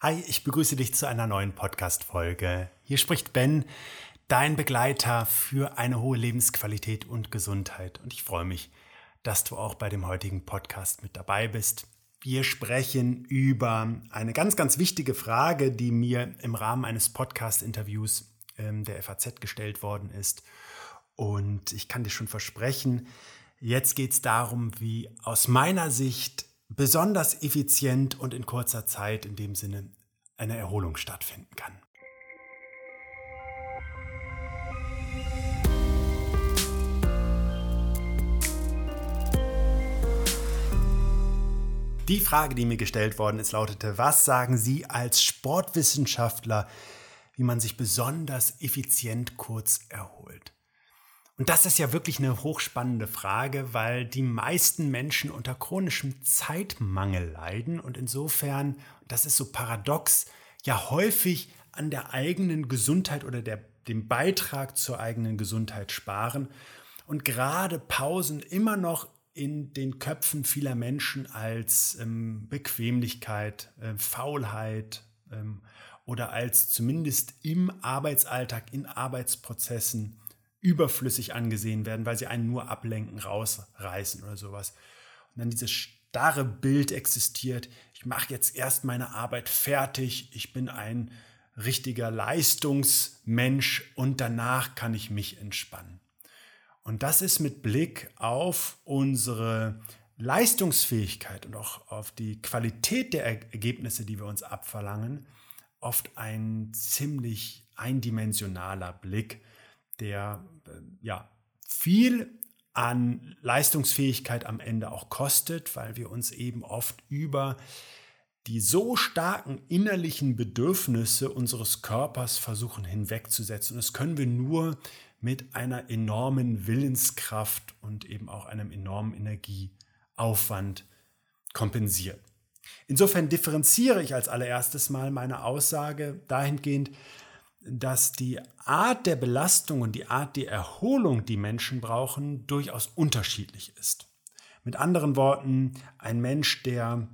Hi, ich begrüße dich zu einer neuen Podcast-Folge. Hier spricht Ben, dein Begleiter für eine hohe Lebensqualität und Gesundheit. Und ich freue mich, dass du auch bei dem heutigen Podcast mit dabei bist. Wir sprechen über eine ganz, ganz wichtige Frage, die mir im Rahmen eines Podcast-Interviews ähm, der FAZ gestellt worden ist. Und ich kann dir schon versprechen, jetzt geht es darum, wie aus meiner Sicht besonders effizient und in kurzer Zeit in dem Sinne eine Erholung stattfinden kann. Die Frage, die mir gestellt worden ist, lautete, was sagen Sie als Sportwissenschaftler, wie man sich besonders effizient kurz erholt? Und das ist ja wirklich eine hochspannende Frage, weil die meisten Menschen unter chronischem Zeitmangel leiden und insofern, das ist so paradox, ja häufig an der eigenen Gesundheit oder der, dem Beitrag zur eigenen Gesundheit sparen und gerade Pausen immer noch in den Köpfen vieler Menschen als ähm, Bequemlichkeit, äh, Faulheit ähm, oder als zumindest im Arbeitsalltag, in Arbeitsprozessen überflüssig angesehen werden, weil sie einen nur ablenken, rausreißen oder sowas. Und dann dieses starre Bild existiert, ich mache jetzt erst meine Arbeit fertig, ich bin ein richtiger Leistungsmensch und danach kann ich mich entspannen. Und das ist mit Blick auf unsere Leistungsfähigkeit und auch auf die Qualität der Ergebnisse, die wir uns abverlangen, oft ein ziemlich eindimensionaler Blick, der äh, ja viel an Leistungsfähigkeit am Ende auch kostet, weil wir uns eben oft über die so starken innerlichen Bedürfnisse unseres Körpers versuchen hinwegzusetzen. Und das können wir nur mit einer enormen Willenskraft und eben auch einem enormen Energieaufwand kompensieren. Insofern differenziere ich als allererstes mal meine Aussage dahingehend, dass die Art der Belastung und die Art der Erholung, die Menschen brauchen, durchaus unterschiedlich ist. Mit anderen Worten, ein Mensch, der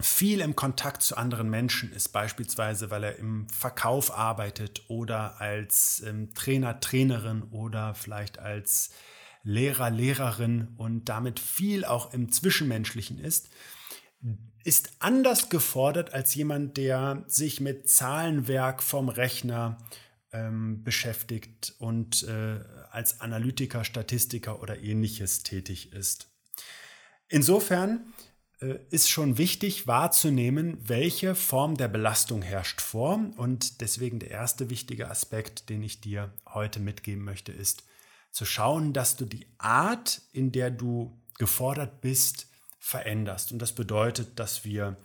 viel im Kontakt zu anderen Menschen ist, beispielsweise weil er im Verkauf arbeitet oder als ähm, Trainer, Trainerin oder vielleicht als Lehrer, Lehrerin und damit viel auch im Zwischenmenschlichen ist, ist anders gefordert als jemand, der sich mit Zahlenwerk vom Rechner ähm, beschäftigt und äh, als Analytiker, Statistiker oder ähnliches tätig ist. Insofern äh, ist schon wichtig wahrzunehmen, welche Form der Belastung herrscht vor. Und deswegen der erste wichtige Aspekt, den ich dir heute mitgeben möchte, ist zu schauen, dass du die Art, in der du gefordert bist, veränderst. Und das bedeutet, dass wir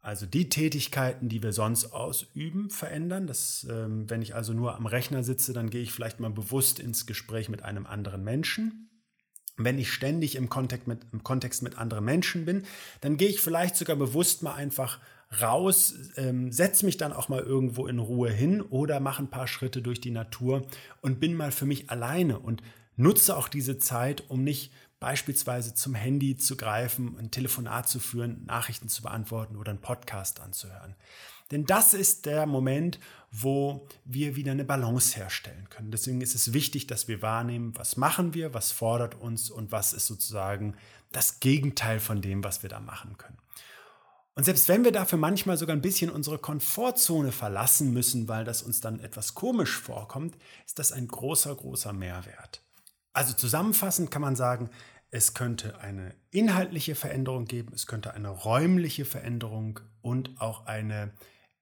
also die Tätigkeiten, die wir sonst ausüben, verändern. Das, ähm, wenn ich also nur am Rechner sitze, dann gehe ich vielleicht mal bewusst ins Gespräch mit einem anderen Menschen. Wenn ich ständig im Kontext, mit, im Kontext mit anderen Menschen bin, dann gehe ich vielleicht sogar bewusst mal einfach raus, ähm, setze mich dann auch mal irgendwo in Ruhe hin oder mache ein paar Schritte durch die Natur und bin mal für mich alleine und nutze auch diese Zeit, um nicht beispielsweise zum Handy zu greifen, ein Telefonat zu führen, Nachrichten zu beantworten oder einen Podcast anzuhören. Denn das ist der Moment, wo wir wieder eine Balance herstellen können. Deswegen ist es wichtig, dass wir wahrnehmen, was machen wir, was fordert uns und was ist sozusagen das Gegenteil von dem, was wir da machen können. Und selbst wenn wir dafür manchmal sogar ein bisschen unsere Komfortzone verlassen müssen, weil das uns dann etwas komisch vorkommt, ist das ein großer, großer Mehrwert. Also zusammenfassend kann man sagen, es könnte eine inhaltliche Veränderung geben, es könnte eine räumliche Veränderung und auch eine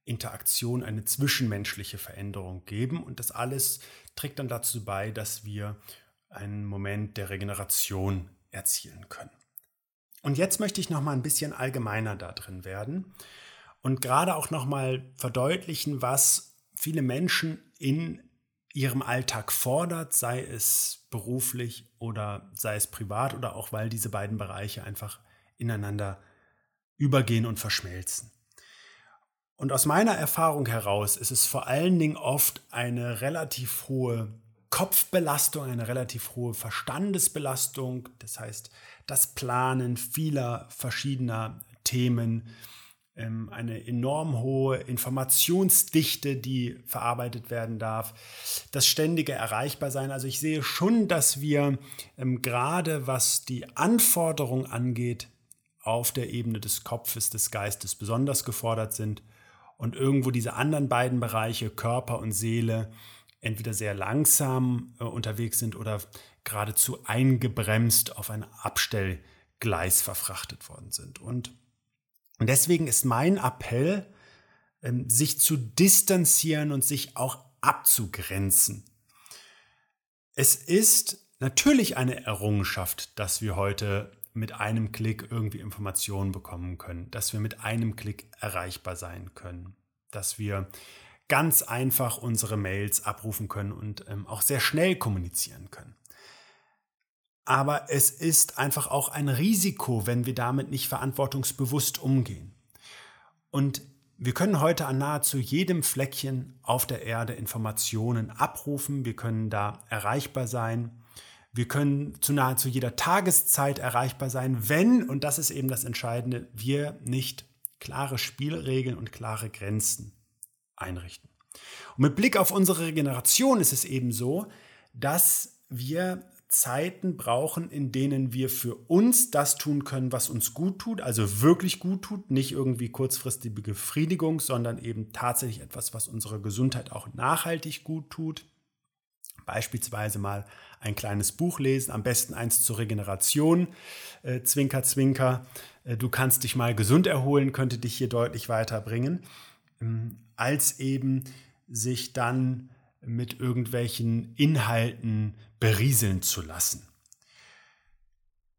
Interaktion, eine zwischenmenschliche Veränderung geben. Und das alles trägt dann dazu bei, dass wir einen Moment der Regeneration erzielen können. Und jetzt möchte ich noch mal ein bisschen allgemeiner da drin werden und gerade auch noch mal verdeutlichen, was viele Menschen in ihrem Alltag fordert, sei es beruflich oder sei es privat oder auch weil diese beiden Bereiche einfach ineinander übergehen und verschmelzen. Und aus meiner Erfahrung heraus ist es vor allen Dingen oft eine relativ hohe Kopfbelastung, eine relativ hohe Verstandesbelastung, das heißt das Planen vieler verschiedener Themen, ähm, eine enorm hohe Informationsdichte, die verarbeitet werden darf, das ständige Erreichbarsein. Also ich sehe schon, dass wir ähm, gerade was die Anforderung angeht, auf der Ebene des Kopfes, des Geistes besonders gefordert sind und irgendwo diese anderen beiden Bereiche, Körper und Seele, entweder sehr langsam äh, unterwegs sind oder geradezu eingebremst auf ein Abstellgleis verfrachtet worden sind. Und und deswegen ist mein Appell, ähm, sich zu distanzieren und sich auch abzugrenzen. Es ist natürlich eine Errungenschaft, dass wir heute mit einem Klick irgendwie Informationen bekommen können, dass wir mit einem Klick erreichbar sein können, dass wir ganz einfach unsere Mails abrufen können und ähm, auch sehr schnell kommunizieren können. Aber es ist einfach auch ein Risiko, wenn wir damit nicht verantwortungsbewusst umgehen. Und wir können heute an nahezu jedem Fleckchen auf der Erde Informationen abrufen. Wir können da erreichbar sein. Wir können zu nahezu jeder Tageszeit erreichbar sein, wenn, und das ist eben das Entscheidende, wir nicht klare Spielregeln und klare Grenzen einrichten. Und mit Blick auf unsere Regeneration ist es eben so, dass wir Zeiten brauchen, in denen wir für uns das tun können, was uns gut tut, also wirklich gut tut, nicht irgendwie kurzfristige Befriedigung, sondern eben tatsächlich etwas, was unserer Gesundheit auch nachhaltig gut tut. Beispielsweise mal ein kleines Buch lesen, am besten eins zur Regeneration. Äh, zwinker, zwinker. Äh, du kannst dich mal gesund erholen, könnte dich hier deutlich weiterbringen, ähm, als eben sich dann mit irgendwelchen Inhalten berieseln zu lassen.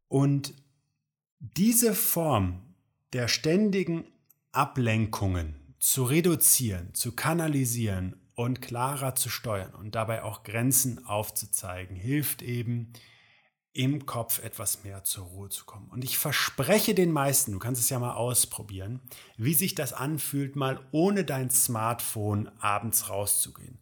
Und diese Form der ständigen Ablenkungen zu reduzieren, zu kanalisieren und klarer zu steuern und dabei auch Grenzen aufzuzeigen, hilft eben im Kopf etwas mehr zur Ruhe zu kommen. Und ich verspreche den meisten, du kannst es ja mal ausprobieren, wie sich das anfühlt, mal ohne dein Smartphone abends rauszugehen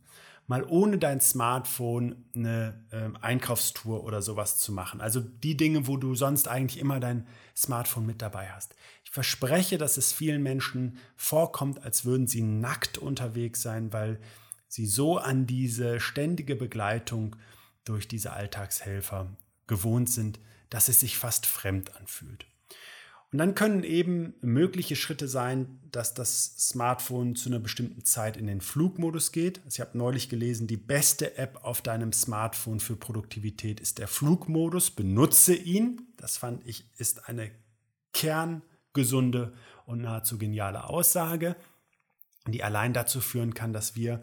mal ohne dein Smartphone eine äh, Einkaufstour oder sowas zu machen. Also die Dinge, wo du sonst eigentlich immer dein Smartphone mit dabei hast. Ich verspreche, dass es vielen Menschen vorkommt, als würden sie nackt unterwegs sein, weil sie so an diese ständige Begleitung durch diese Alltagshelfer gewohnt sind, dass es sich fast fremd anfühlt. Und dann können eben mögliche Schritte sein, dass das Smartphone zu einer bestimmten Zeit in den Flugmodus geht. Also ich habe neulich gelesen, die beste App auf deinem Smartphone für Produktivität ist der Flugmodus. Benutze ihn. Das fand ich ist eine kerngesunde und nahezu geniale Aussage, die allein dazu führen kann, dass wir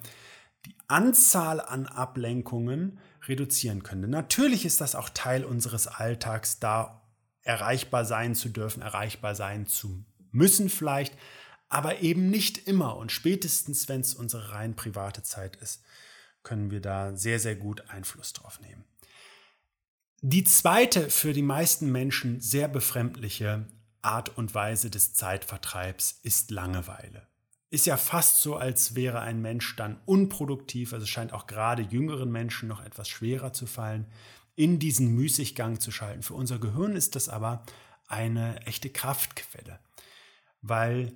die Anzahl an Ablenkungen reduzieren können. Natürlich ist das auch Teil unseres Alltags, da erreichbar sein zu dürfen, erreichbar sein zu müssen vielleicht, aber eben nicht immer. Und spätestens, wenn es unsere rein private Zeit ist, können wir da sehr, sehr gut Einfluss drauf nehmen. Die zweite für die meisten Menschen sehr befremdliche Art und Weise des Zeitvertreibs ist Langeweile. Ist ja fast so, als wäre ein Mensch dann unproduktiv, also scheint auch gerade jüngeren Menschen noch etwas schwerer zu fallen, in diesen Müßiggang zu schalten. Für unser Gehirn ist das aber eine echte Kraftquelle, weil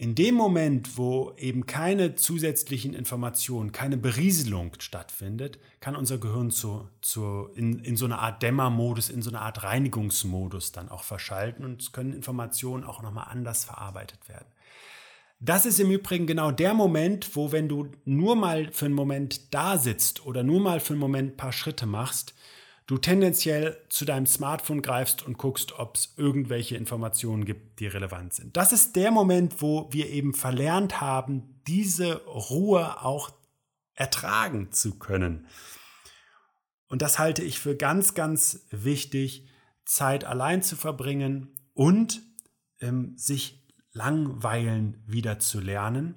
in dem Moment, wo eben keine zusätzlichen Informationen, keine Berieselung stattfindet, kann unser Gehirn zu, zu in, in so eine Art Dämmermodus, in so eine Art Reinigungsmodus dann auch verschalten und können Informationen auch nochmal anders verarbeitet werden. Das ist im Übrigen genau der Moment, wo wenn du nur mal für einen Moment da sitzt oder nur mal für einen Moment ein paar Schritte machst, du tendenziell zu deinem Smartphone greifst und guckst, ob es irgendwelche Informationen gibt, die relevant sind. Das ist der Moment, wo wir eben verlernt haben, diese Ruhe auch ertragen zu können. Und das halte ich für ganz, ganz wichtig, Zeit allein zu verbringen und ähm, sich langweilen wieder zu lernen,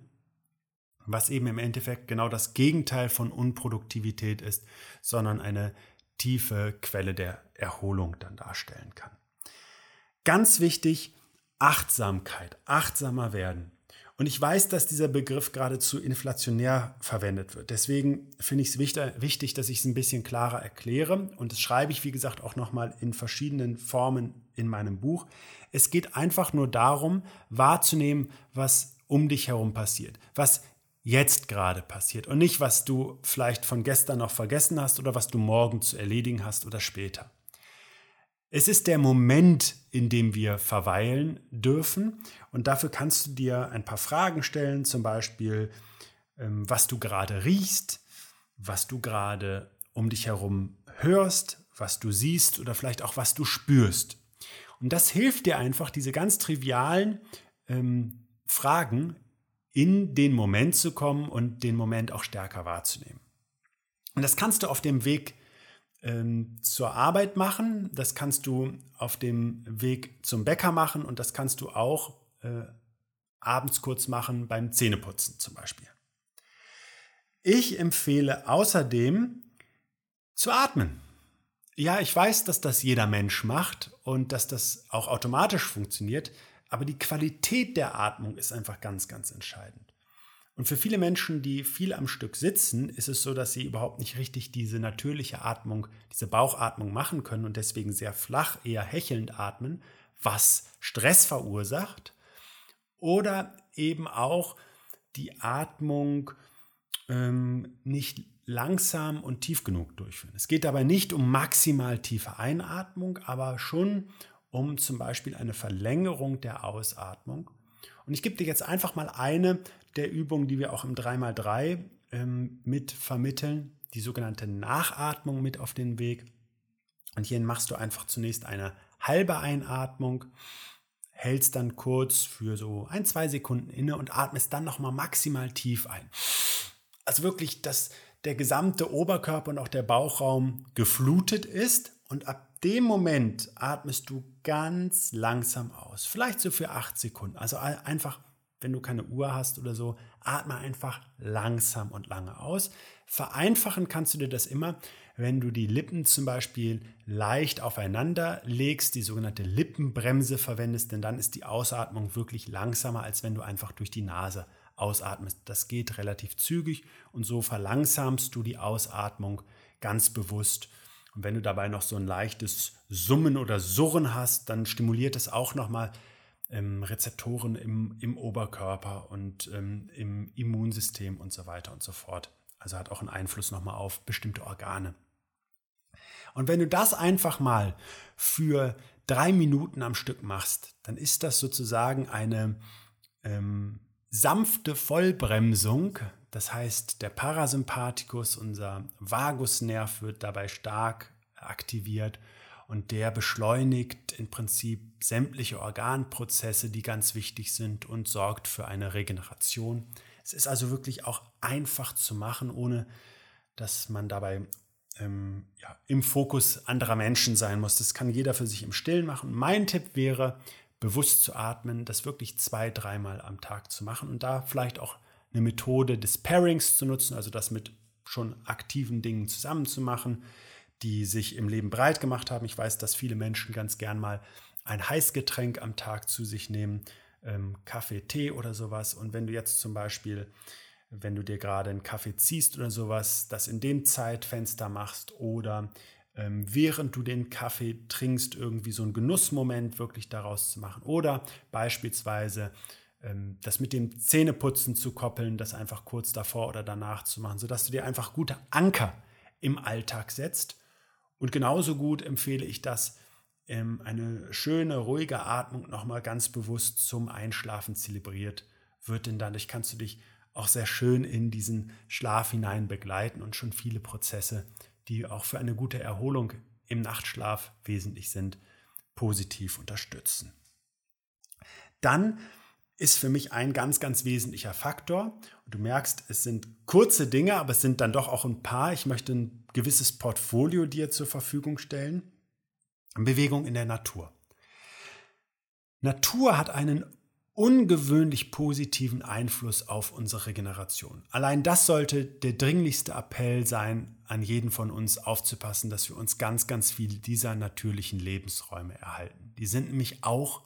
was eben im Endeffekt genau das Gegenteil von Unproduktivität ist, sondern eine tiefe Quelle der Erholung dann darstellen kann. Ganz wichtig, Achtsamkeit, achtsamer werden. Und ich weiß, dass dieser Begriff geradezu inflationär verwendet wird. Deswegen finde ich es wichtig, dass ich es ein bisschen klarer erkläre. Und das schreibe ich, wie gesagt, auch nochmal in verschiedenen Formen in meinem Buch. Es geht einfach nur darum, wahrzunehmen, was um dich herum passiert, was jetzt gerade passiert und nicht, was du vielleicht von gestern noch vergessen hast oder was du morgen zu erledigen hast oder später. Es ist der Moment, in dem wir verweilen dürfen und dafür kannst du dir ein paar Fragen stellen, zum Beispiel, ähm, was du gerade riechst, was du gerade um dich herum hörst, was du siehst oder vielleicht auch was du spürst. Und das hilft dir einfach, diese ganz trivialen ähm, Fragen in den Moment zu kommen und den Moment auch stärker wahrzunehmen. Und das kannst du auf dem Weg ähm, zur Arbeit machen, das kannst du auf dem Weg zum Bäcker machen und das kannst du auch äh, abends kurz machen beim Zähneputzen zum Beispiel. Ich empfehle außerdem zu atmen. Ja, ich weiß, dass das jeder Mensch macht und dass das auch automatisch funktioniert, aber die Qualität der Atmung ist einfach ganz, ganz entscheidend. Und für viele Menschen, die viel am Stück sitzen, ist es so, dass sie überhaupt nicht richtig diese natürliche Atmung, diese Bauchatmung machen können und deswegen sehr flach, eher hechelnd atmen, was Stress verursacht. Oder eben auch die Atmung ähm, nicht langsam und tief genug durchführen. Es geht dabei nicht um maximal tiefe Einatmung, aber schon um zum Beispiel eine Verlängerung der Ausatmung. Und ich gebe dir jetzt einfach mal eine der Übungen, die wir auch im 3x3 ähm, mit vermitteln, die sogenannte Nachatmung mit auf den Weg. Und hierhin machst du einfach zunächst eine halbe Einatmung, hältst dann kurz für so ein, zwei Sekunden inne und atmest dann nochmal maximal tief ein. Also wirklich, dass der gesamte Oberkörper und auch der Bauchraum geflutet ist und ab dem Moment atmest du ganz langsam aus. Vielleicht so für acht Sekunden. Also einfach, wenn du keine Uhr hast oder so, atme einfach langsam und lange aus. Vereinfachen kannst du dir das immer, wenn du die Lippen zum Beispiel leicht aufeinander legst, die sogenannte Lippenbremse verwendest, denn dann ist die Ausatmung wirklich langsamer, als wenn du einfach durch die Nase ausatmest. Das geht relativ zügig und so verlangsamst du die Ausatmung ganz bewusst. Und wenn du dabei noch so ein leichtes Summen oder Surren hast, dann stimuliert es auch nochmal ähm, Rezeptoren im, im Oberkörper und ähm, im Immunsystem und so weiter und so fort. Also hat auch einen Einfluss nochmal auf bestimmte Organe. Und wenn du das einfach mal für drei Minuten am Stück machst, dann ist das sozusagen eine ähm, sanfte Vollbremsung. Das heißt, der Parasympathikus, unser Vagusnerv, wird dabei stark aktiviert und der beschleunigt im Prinzip sämtliche Organprozesse, die ganz wichtig sind und sorgt für eine Regeneration. Es ist also wirklich auch einfach zu machen, ohne dass man dabei ähm, ja, im Fokus anderer Menschen sein muss. Das kann jeder für sich im Stillen machen. Mein Tipp wäre, bewusst zu atmen, das wirklich zwei, dreimal am Tag zu machen und da vielleicht auch eine Methode des Pairings zu nutzen, also das mit schon aktiven Dingen zusammenzumachen, die sich im Leben breit gemacht haben. Ich weiß, dass viele Menschen ganz gern mal ein Heißgetränk am Tag zu sich nehmen, ähm, Kaffee, Tee oder sowas. Und wenn du jetzt zum Beispiel, wenn du dir gerade einen Kaffee ziehst oder sowas, das in dem Zeitfenster machst oder ähm, während du den Kaffee trinkst, irgendwie so einen Genussmoment wirklich daraus zu machen. Oder beispielsweise ähm, das mit dem Zähneputzen zu koppeln, das einfach kurz davor oder danach zu machen, sodass du dir einfach gute Anker im Alltag setzt. Und genauso gut empfehle ich das, ähm, eine schöne, ruhige Atmung nochmal ganz bewusst zum Einschlafen zelebriert wird, denn dadurch kannst du dich auch sehr schön in diesen Schlaf hinein begleiten und schon viele Prozesse die auch für eine gute Erholung im Nachtschlaf wesentlich sind, positiv unterstützen. Dann ist für mich ein ganz, ganz wesentlicher Faktor. du merkst, es sind kurze Dinge, aber es sind dann doch auch ein paar. Ich möchte ein gewisses Portfolio dir zur Verfügung stellen. Bewegung in der Natur. Natur hat einen ungewöhnlich positiven Einfluss auf unsere Regeneration. Allein das sollte der dringlichste Appell sein, an jeden von uns aufzupassen, dass wir uns ganz, ganz viele dieser natürlichen Lebensräume erhalten. Die sind nämlich auch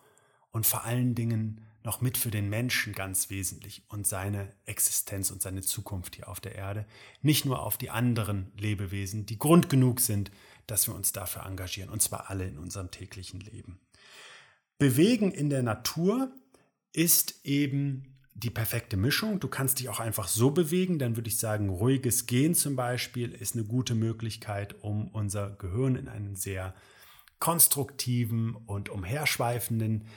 und vor allen Dingen noch mit für den Menschen ganz wesentlich und seine Existenz und seine Zukunft hier auf der Erde, nicht nur auf die anderen Lebewesen, die Grund genug sind, dass wir uns dafür engagieren, und zwar alle in unserem täglichen Leben. Bewegen in der Natur ist eben die perfekte Mischung. Du kannst dich auch einfach so bewegen. Dann würde ich sagen, ruhiges Gehen zum Beispiel ist eine gute Möglichkeit, um unser Gehirn in einen sehr konstruktiven und umherschweifenden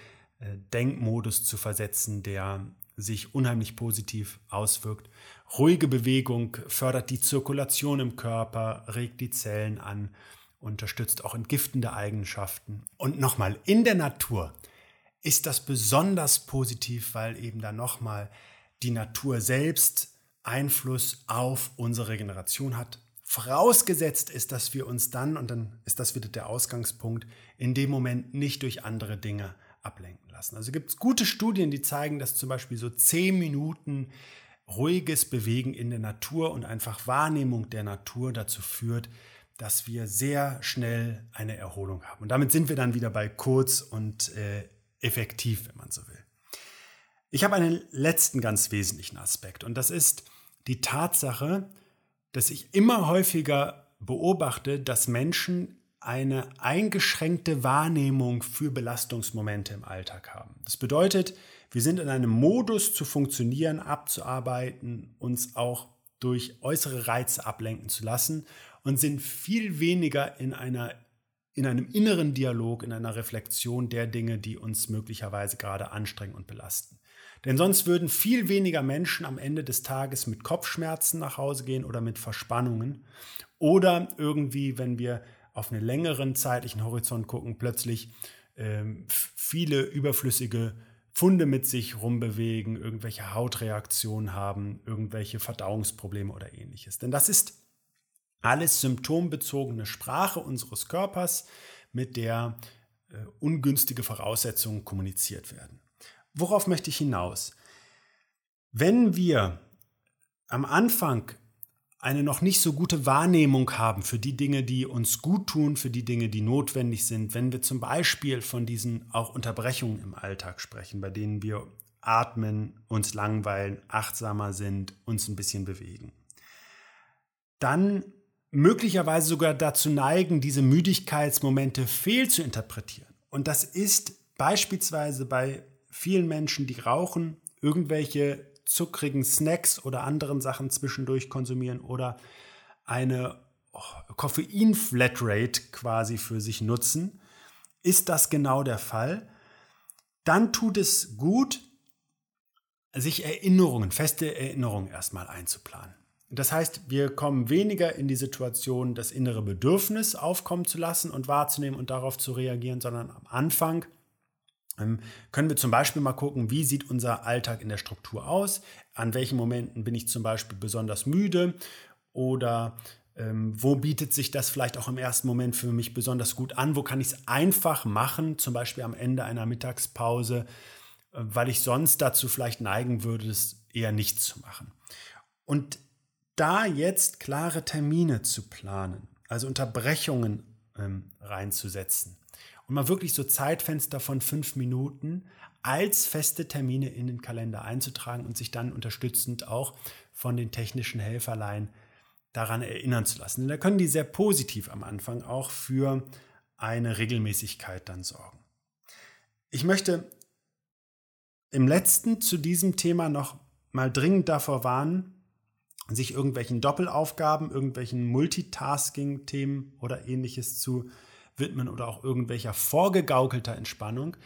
äh, Denkmodus zu versetzen, der sich unheimlich positiv auswirkt. Ruhige Bewegung fördert die Zirkulation im Körper, regt die Zellen an, unterstützt auch entgiftende Eigenschaften. Und nochmal, in der Natur ist das besonders positiv, weil eben da nochmal die Natur selbst Einfluss auf unsere Regeneration hat. Vorausgesetzt ist, dass wir uns dann, und dann ist das wieder der Ausgangspunkt, in dem Moment nicht durch andere Dinge ablenken lassen. Also gibt es gute Studien, die zeigen, dass zum Beispiel so zehn Minuten ruhiges Bewegen in der Natur und einfach Wahrnehmung der Natur dazu führt, dass wir sehr schnell eine Erholung haben. Und damit sind wir dann wieder bei kurz und äh, effektiv, wenn man so will. Ich habe einen letzten ganz wesentlichen Aspekt und das ist die Tatsache, dass ich immer häufiger beobachte, dass Menschen eine eingeschränkte Wahrnehmung für Belastungsmomente im Alltag haben. Das bedeutet, wir sind in einem Modus zu funktionieren, abzuarbeiten, uns auch durch äußere Reize ablenken zu lassen und sind viel weniger in einer in einem inneren Dialog, in einer Reflexion der Dinge, die uns möglicherweise gerade anstrengen und belasten. Denn sonst würden viel weniger Menschen am Ende des Tages mit Kopfschmerzen nach Hause gehen oder mit Verspannungen oder irgendwie, wenn wir auf einen längeren zeitlichen Horizont gucken, plötzlich ähm, viele überflüssige Funde mit sich rumbewegen, irgendwelche Hautreaktionen haben, irgendwelche Verdauungsprobleme oder ähnliches. Denn das ist alles symptombezogene Sprache unseres Körpers, mit der äh, ungünstige Voraussetzungen kommuniziert werden. Worauf möchte ich hinaus? Wenn wir am Anfang eine noch nicht so gute Wahrnehmung haben für die Dinge, die uns gut tun, für die Dinge, die notwendig sind, wenn wir zum Beispiel von diesen auch Unterbrechungen im Alltag sprechen, bei denen wir atmen, uns langweilen, achtsamer sind, uns ein bisschen bewegen, dann möglicherweise sogar dazu neigen, diese Müdigkeitsmomente fehl zu interpretieren. Und das ist beispielsweise bei vielen Menschen, die rauchen, irgendwelche zuckrigen Snacks oder anderen Sachen zwischendurch konsumieren oder eine Koffein-Flatrate quasi für sich nutzen, ist das genau der Fall. Dann tut es gut, sich Erinnerungen, feste Erinnerungen erstmal einzuplanen. Das heißt, wir kommen weniger in die Situation, das innere Bedürfnis aufkommen zu lassen und wahrzunehmen und darauf zu reagieren, sondern am Anfang ähm, können wir zum Beispiel mal gucken, wie sieht unser Alltag in der Struktur aus, an welchen Momenten bin ich zum Beispiel besonders müde? Oder ähm, wo bietet sich das vielleicht auch im ersten Moment für mich besonders gut an, wo kann ich es einfach machen, zum Beispiel am Ende einer Mittagspause, äh, weil ich sonst dazu vielleicht neigen würde, es eher nicht zu machen. Und da jetzt klare Termine zu planen, also Unterbrechungen ähm, reinzusetzen und mal wirklich so Zeitfenster von fünf Minuten als feste Termine in den Kalender einzutragen und sich dann unterstützend auch von den technischen Helferlein daran erinnern zu lassen. da können die sehr positiv am Anfang auch für eine Regelmäßigkeit dann sorgen. Ich möchte im letzten zu diesem Thema noch mal dringend davor warnen, sich irgendwelchen Doppelaufgaben, irgendwelchen Multitasking-Themen oder ähnliches zu widmen oder auch irgendwelcher vorgegaukelter Entspannung.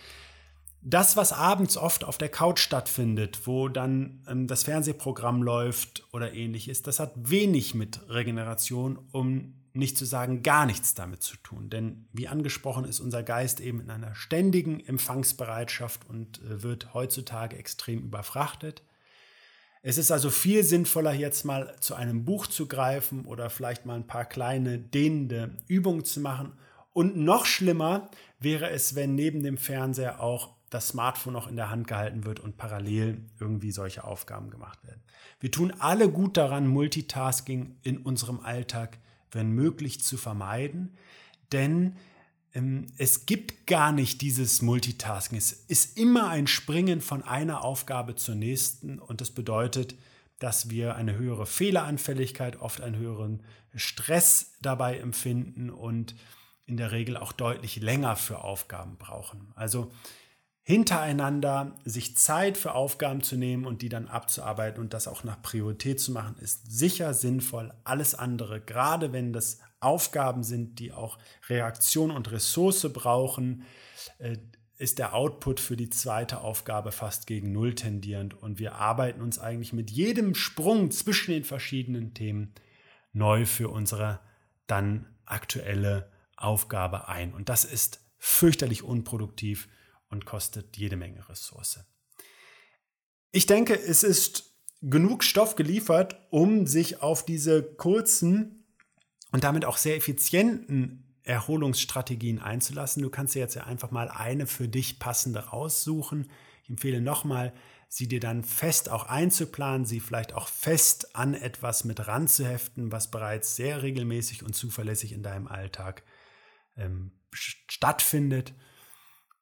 Das, was abends oft auf der Couch stattfindet, wo dann ähm, das Fernsehprogramm läuft oder ähnliches, das hat wenig mit Regeneration, um nicht zu sagen gar nichts damit zu tun. Denn wie angesprochen ist unser Geist eben in einer ständigen Empfangsbereitschaft und äh, wird heutzutage extrem überfrachtet. Es ist also viel sinnvoller, jetzt mal zu einem Buch zu greifen oder vielleicht mal ein paar kleine dehnende Übungen zu machen. Und noch schlimmer wäre es, wenn neben dem Fernseher auch das Smartphone noch in der Hand gehalten wird und parallel irgendwie solche Aufgaben gemacht werden. Wir tun alle gut daran, Multitasking in unserem Alltag, wenn möglich, zu vermeiden, denn es gibt gar nicht dieses Multitasking. Es ist immer ein Springen von einer Aufgabe zur nächsten und das bedeutet, dass wir eine höhere Fehleranfälligkeit, oft einen höheren Stress dabei empfinden und in der Regel auch deutlich länger für Aufgaben brauchen. Also hintereinander sich Zeit für Aufgaben zu nehmen und die dann abzuarbeiten und das auch nach Priorität zu machen, ist sicher sinnvoll. Alles andere, gerade wenn das Aufgaben sind, die auch Reaktion und Ressource brauchen, äh, ist der Output für die zweite Aufgabe fast gegen Null tendierend und wir arbeiten uns eigentlich mit jedem Sprung zwischen den verschiedenen Themen neu für unsere dann aktuelle Aufgabe ein. Und das ist fürchterlich unproduktiv und kostet jede Menge Ressource. Ich denke, es ist genug Stoff geliefert, um sich auf diese kurzen und damit auch sehr effizienten Erholungsstrategien einzulassen. Du kannst dir jetzt ja einfach mal eine für dich passende raussuchen. Ich empfehle nochmal, sie dir dann fest auch einzuplanen, sie vielleicht auch fest an etwas mit ranzuheften, was bereits sehr regelmäßig und zuverlässig in deinem Alltag ähm, stattfindet.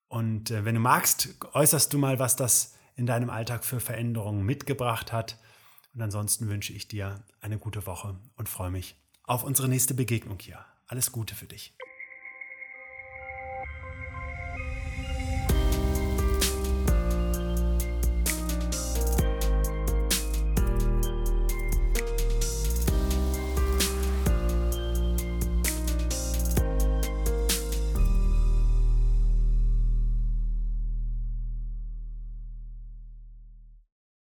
Und äh, wenn du magst, äußerst du mal, was das in deinem Alltag für Veränderungen mitgebracht hat. Und ansonsten wünsche ich dir eine gute Woche und freue mich auf unsere nächste Begegnung hier. Alles Gute für dich.